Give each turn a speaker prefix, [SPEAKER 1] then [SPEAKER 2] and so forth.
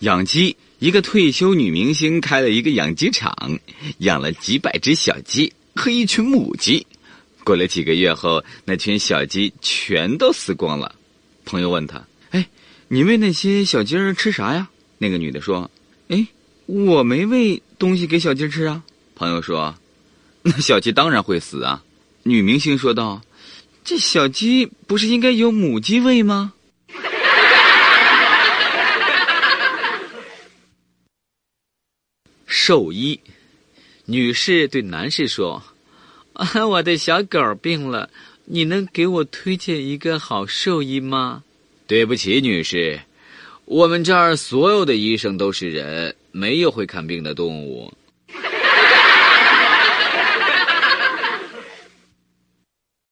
[SPEAKER 1] 养鸡，一个退休女明星开了一个养鸡场，养了几百只小鸡和一群母鸡。过了几个月后，那群小鸡全都死光了。朋友问他：“哎，你喂那些小鸡儿吃啥呀？”那个女的说：“哎，我没喂东西给小鸡吃啊。”朋友说：“ 那小鸡当然会死啊。”女明星说道：“这小鸡不是应该由母鸡喂吗？”
[SPEAKER 2] 兽医女士对男士说：“啊，我的小狗病了，你能给我推荐一个好兽医吗？”
[SPEAKER 1] 对不起，女士，我们这儿所有的医生都是人，没有会看病的动物。